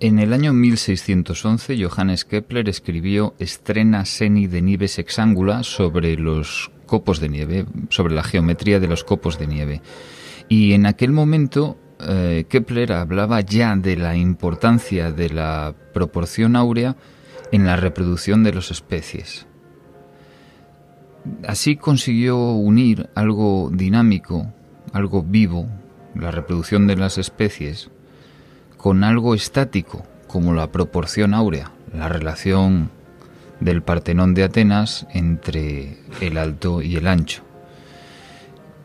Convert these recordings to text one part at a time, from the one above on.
En el año 1611, Johannes Kepler escribió Estrena Seni de Nives Exangula sobre los copos de nieve, sobre la geometría de los copos de nieve. Y en aquel momento eh, Kepler hablaba ya de la importancia de la proporción áurea en la reproducción de las especies. Así consiguió unir algo dinámico, algo vivo, la reproducción de las especies, con algo estático, como la proporción áurea, la relación del Partenón de Atenas entre el alto y el ancho.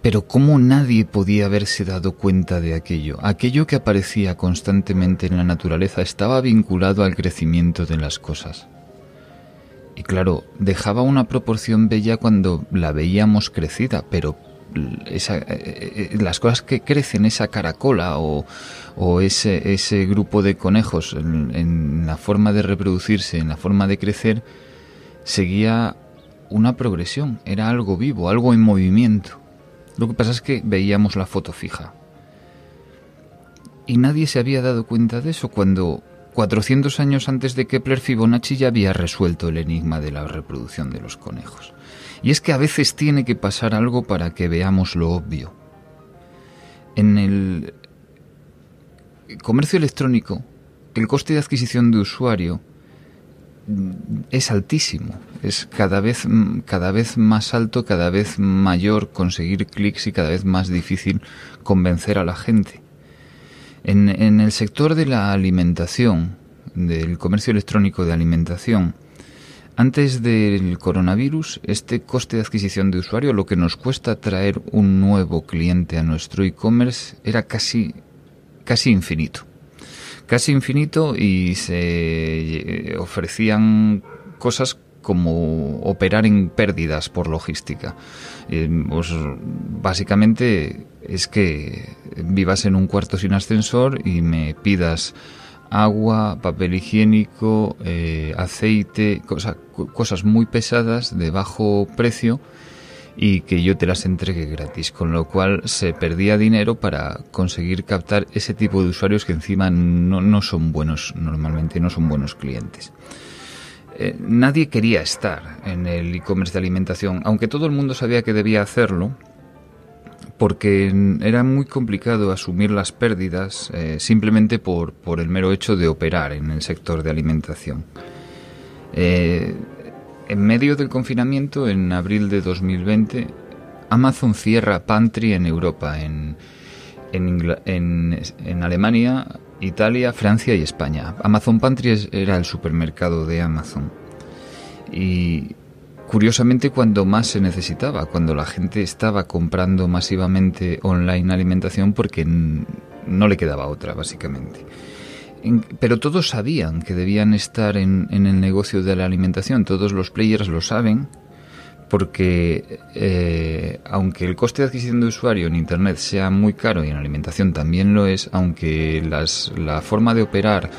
Pero ¿cómo nadie podía haberse dado cuenta de aquello? Aquello que aparecía constantemente en la naturaleza estaba vinculado al crecimiento de las cosas. Y claro, dejaba una proporción bella cuando la veíamos crecida, pero esa, eh, eh, las cosas que crecen, esa caracola o, ese, grupo de conejos en, en la forma de reproducirse, en la forma de crecer, seguía una progresión, era algo vivo, algo en movimiento. Lo que pasa es que veíamos la foto fija. Y nadie se había dado cuenta de eso cuando 400 años antes de Kepler Fibonacci ya había resuelto el enigma de la reproducción de los conejos. Y es que a veces tiene que pasar algo para que veamos lo obvio. En el comercio electrónico, el coste de adquisición de usuario es altísimo, es cada vez, cada vez más alto, cada vez mayor conseguir clics y cada vez más difícil convencer a la gente. En, en el sector de la alimentación, del comercio electrónico de alimentación, antes del coronavirus, este coste de adquisición de usuario, lo que nos cuesta traer un nuevo cliente a nuestro e-commerce, era casi, casi infinito casi infinito y se eh, ofrecían cosas como operar en pérdidas por logística. Eh, pues, básicamente es que vivas en un cuarto sin ascensor y me pidas agua, papel higiénico, eh, aceite, cosas muy pesadas de bajo precio y que yo te las entregue gratis, con lo cual se perdía dinero para conseguir captar ese tipo de usuarios que encima no, no son buenos, normalmente no son buenos clientes. Eh, nadie quería estar en el e-commerce de alimentación, aunque todo el mundo sabía que debía hacerlo, porque era muy complicado asumir las pérdidas eh, simplemente por, por, el mero hecho de operar en el sector de alimentación. Eh, en medio del confinamiento, en abril de 2020, Amazon cierra Pantry en Europa, en, en, Alemania, Italia, Francia y España. Amazon Pantry era el supermercado de Amazon. Y curiosamente cuando más se necesitaba, cuando la gente estaba comprando masivamente online alimentación porque no le quedaba otra, básicamente. Pero todos sabían que debían estar en, el negocio de la alimentación, todos los players lo saben, porque eh, aunque el coste de adquisición de usuario en Internet sea muy caro y en alimentación también lo es, aunque la forma de operar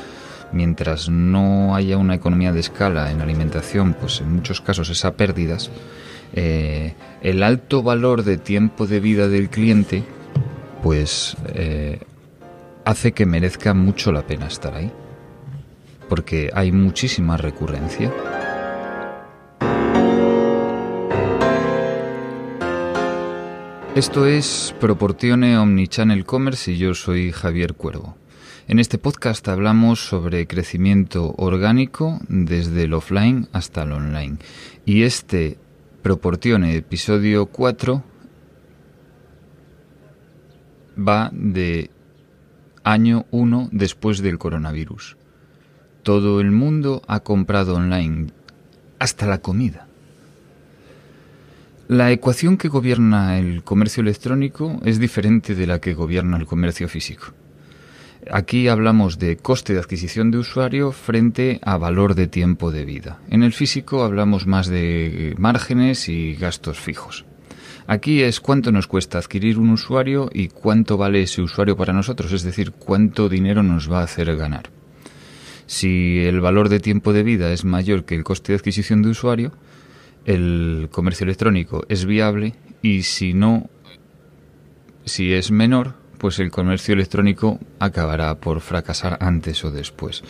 mientras no haya una economía de escala en alimentación, pues en muchos casos es a pérdidas, eh, el alto valor de tiempo de vida del cliente, pues eh, hace que merezca mucho la pena estar ahí. Porque hay muchísima recurrencia. Esto es Proportione Omnichannel Commerce y yo soy Javier Cuervo. En este podcast hablamos sobre crecimiento orgánico desde el offline hasta el online. Y este Proportione episodio 4 va de año 1 después del coronavirus. Todo el mundo ha comprado online, hasta la comida. La ecuación que gobierna el comercio electrónico es diferente de la que gobierna el comercio físico. Aquí hablamos de coste de adquisición de usuario frente a valor de tiempo de vida. En el físico hablamos más de márgenes y gastos fijos. Aquí es cuánto nos cuesta adquirir un usuario y cuánto vale ese usuario para nosotros, es decir, cuánto dinero nos va a hacer ganar. Si el valor de tiempo de vida es mayor que el coste de adquisición de usuario, el comercio electrónico es viable y si no, si es menor, pues el comercio electrónico acabará por fracasar antes o después.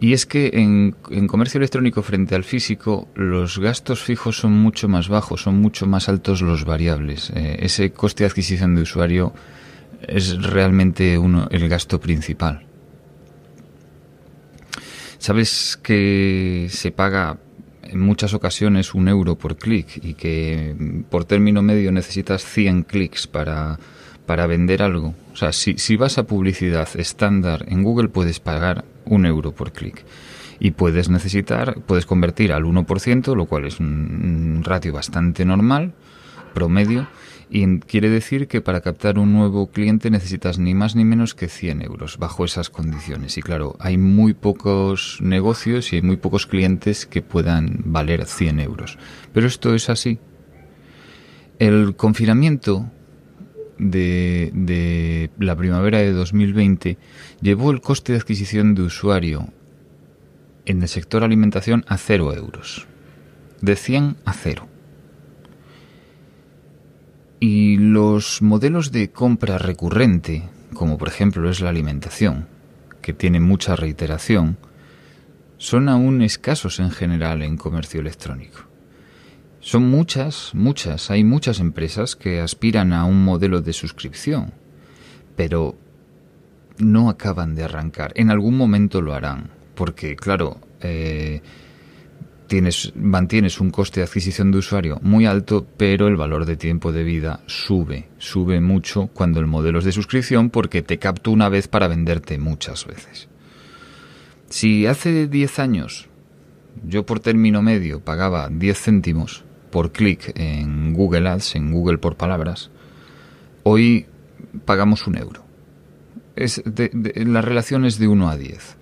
Y es que en, comercio electrónico frente al físico los gastos fijos son mucho más bajos, son mucho más altos los variables. Eh, ese coste de adquisición de usuario es realmente uno, el gasto principal. Sabes que se paga en muchas ocasiones un euro por clic y que por término medio necesitas 100 clics para, para vender algo. O sea, si, si vas a publicidad estándar en Google puedes pagar un euro por clic. Y puedes necesitar, puedes convertir al 1%, lo cual es un ratio bastante normal, promedio, y quiere decir que para captar un nuevo cliente necesitas ni más ni menos que 100 euros bajo esas condiciones. Y claro, hay muy pocos negocios y hay muy pocos clientes que puedan valer 100 euros. Pero esto es así. El confinamiento de, la primavera de 2020 llevó el coste de adquisición de usuario en el sector alimentación a cero euros. De 100 a cero. Y los modelos de compra recurrente, como por ejemplo es la alimentación, que tiene mucha reiteración, son aún escasos en general en comercio electrónico. Son muchas, muchas, hay muchas empresas que aspiran a un modelo de suscripción, pero no acaban de arrancar. En algún momento lo harán, porque claro, eh, tienes, mantienes un coste de adquisición de usuario muy alto, pero el valor de tiempo de vida sube, sube mucho cuando el modelo es de suscripción porque te capto una vez para venderte muchas veces. Si hace 10 años yo por término medio pagaba 10 céntimos, por clic en Google Ads, en Google por palabras, hoy pagamos un euro. La relación es de 1 a 10.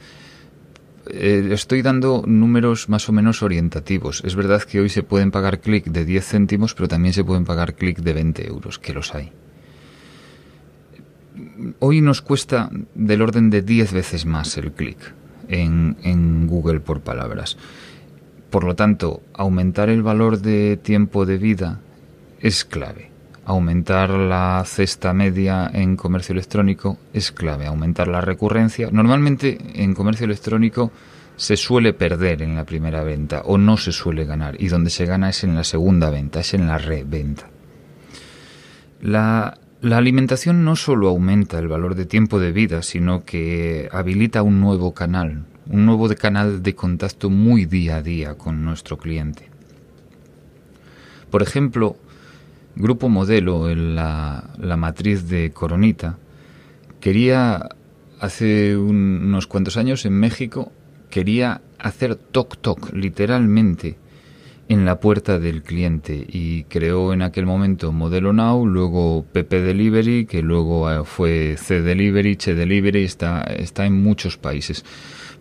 Eh, estoy dando números más o menos orientativos. Es verdad que hoy se pueden pagar clic de 10 céntimos, pero también se pueden pagar clic de 20 euros, que los hay. Hoy nos cuesta del orden de 10 veces más el clic en Google por palabras. Por lo tanto, aumentar el valor de tiempo de vida es clave. Aumentar la cesta media en comercio electrónico es clave. Aumentar la recurrencia. Normalmente en comercio electrónico se suele perder en la primera venta o no se suele ganar y donde se gana es en la segunda venta, es en la reventa. La, alimentación no solo aumenta el valor de tiempo de vida, sino que habilita un nuevo canal, un nuevo canal de contacto muy día a día con nuestro cliente. Por ejemplo, Grupo Modelo, en la, matriz de Coronita, quería, hace unos cuantos años en México, quería hacer toc-toc, literalmente, en la puerta del cliente y creó en aquel momento Modelo Now, luego PP Delivery, que luego fue C Delivery, Che Delivery, está, está en muchos países.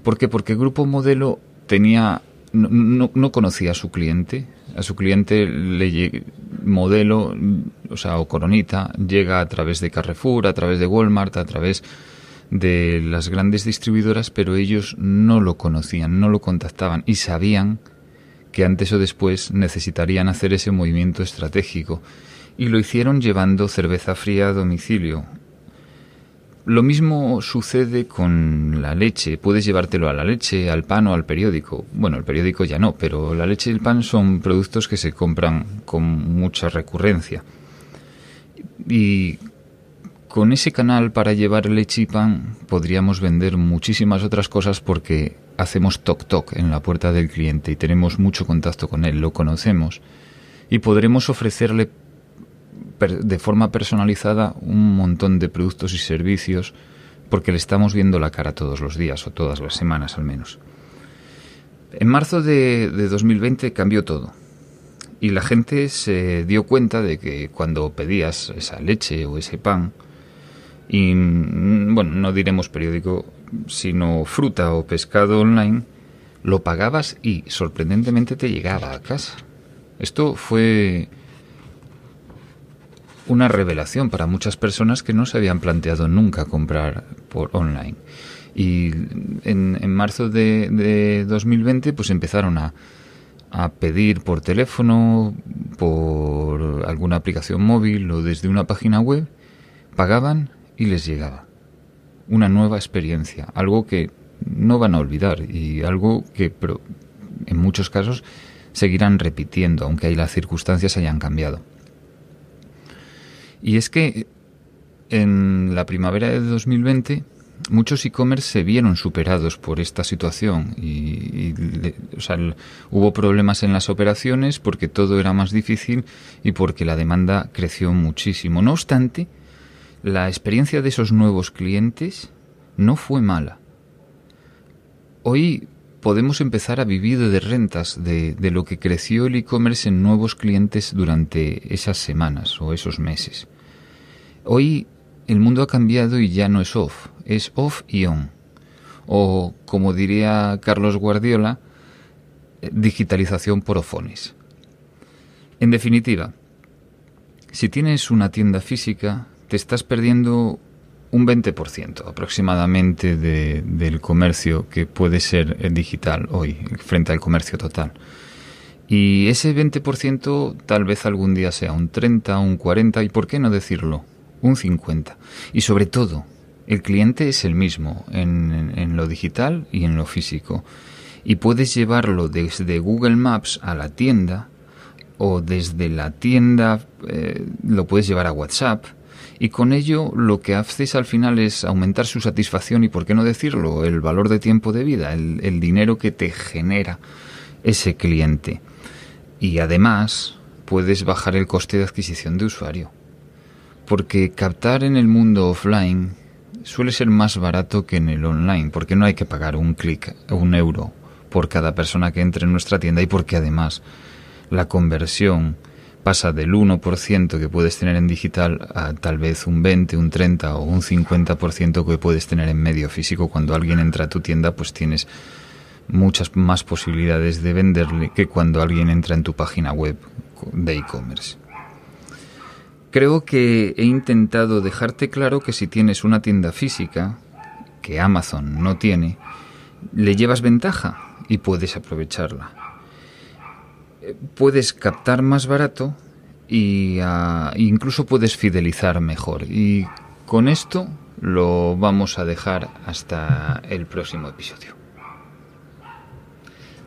¿Por qué? Porque Grupo Modelo tenía no, no, conocía a su cliente, a su cliente le modelo, o sea, o coronita, llega a través de Carrefour, a través de Walmart, a través de las grandes distribuidoras, pero ellos no lo conocían, no lo contactaban y sabían que antes o después necesitarían hacer ese movimiento estratégico. Y lo hicieron llevando cerveza fría a domicilio, lo mismo sucede con la leche. Puedes llevártelo a la leche, al pan o al periódico. Bueno, el periódico ya no, pero la leche y el pan son productos que se compran con mucha recurrencia. Y con ese canal para llevar leche y pan podríamos vender muchísimas otras cosas porque hacemos toc toc en la puerta del cliente y tenemos mucho contacto con él, lo conocemos y podremos ofrecerle de forma personalizada un montón de productos y servicios porque le estamos viendo la cara todos los días o todas las semanas al menos. En marzo de, 2020 cambió todo y la gente se dio cuenta de que cuando pedías esa leche o ese pan, y mm, bueno, no diremos periódico, sino fruta o pescado online, lo pagabas y sorprendentemente te llegaba a casa. Esto fue una revelación para muchas personas que no se habían planteado nunca comprar por online. Y en, en marzo de, de, 2020 pues empezaron a, a pedir por teléfono, por alguna aplicación móvil o desde una página web, pagaban y les llegaba. Una nueva experiencia, algo que no van a olvidar y algo que en muchos casos seguirán repitiendo, aunque ahí las circunstancias hayan cambiado. Y es que en la primavera de 2020 muchos e-commerce se vieron superados por esta situación y, hubo problemas en las operaciones porque todo era más difícil y porque la demanda creció muchísimo. No obstante, la experiencia de esos nuevos clientes no fue mala. Hoy podemos empezar a vivir de rentas de, de lo que creció el e-commerce en nuevos clientes durante esas semanas o esos meses. Hoy el mundo ha cambiado y ya no es off, es off y on. O, como diría Carlos Guardiola, eh, digitalización por ofones. En definitiva, si tienes una tienda física, te estás perdiendo un 20% aproximadamente del comercio que puede ser eh, digital hoy frente al comercio total. Y ese 20% tal vez algún día sea un 30, un 40 y por qué no decirlo, un 50. Y sobre todo, el cliente es el mismo en, lo digital y en lo físico. Y puedes llevarlo desde Google Maps a la tienda o desde la tienda eh, lo puedes llevar a WhatsApp y con ello lo que haces al final es aumentar su satisfacción y, por qué no decirlo, el valor de tiempo de vida, el, dinero que te genera ese cliente. Y además puedes bajar el coste de adquisición de usuario. Porque captar en el mundo offline suele ser más barato que en el online, porque no hay que pagar un clic, un euro por cada persona que entre en nuestra tienda y porque además la conversión pasa del 1% que puedes tener en digital a tal vez un 20, un 30 o un 50% que puedes tener en medio físico. Cuando alguien entra a tu tienda, pues tienes muchas más posibilidades de venderle que cuando alguien entra en tu página web de e-commerce. Creo que he intentado dejarte claro que si tienes una tienda física, que Amazon no tiene, le llevas ventaja y puedes aprovecharla. Puedes captar más barato y ah, incluso puedes fidelizar mejor. Y con esto lo vamos a dejar hasta el próximo episodio.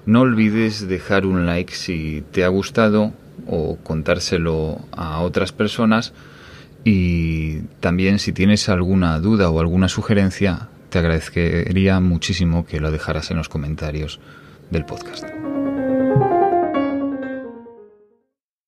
No olvides dejar un like si te ha gustado o contárselo a otras personas y también si tienes alguna duda o alguna sugerencia te agradecería muchísimo que lo dejaras en los comentarios del podcast.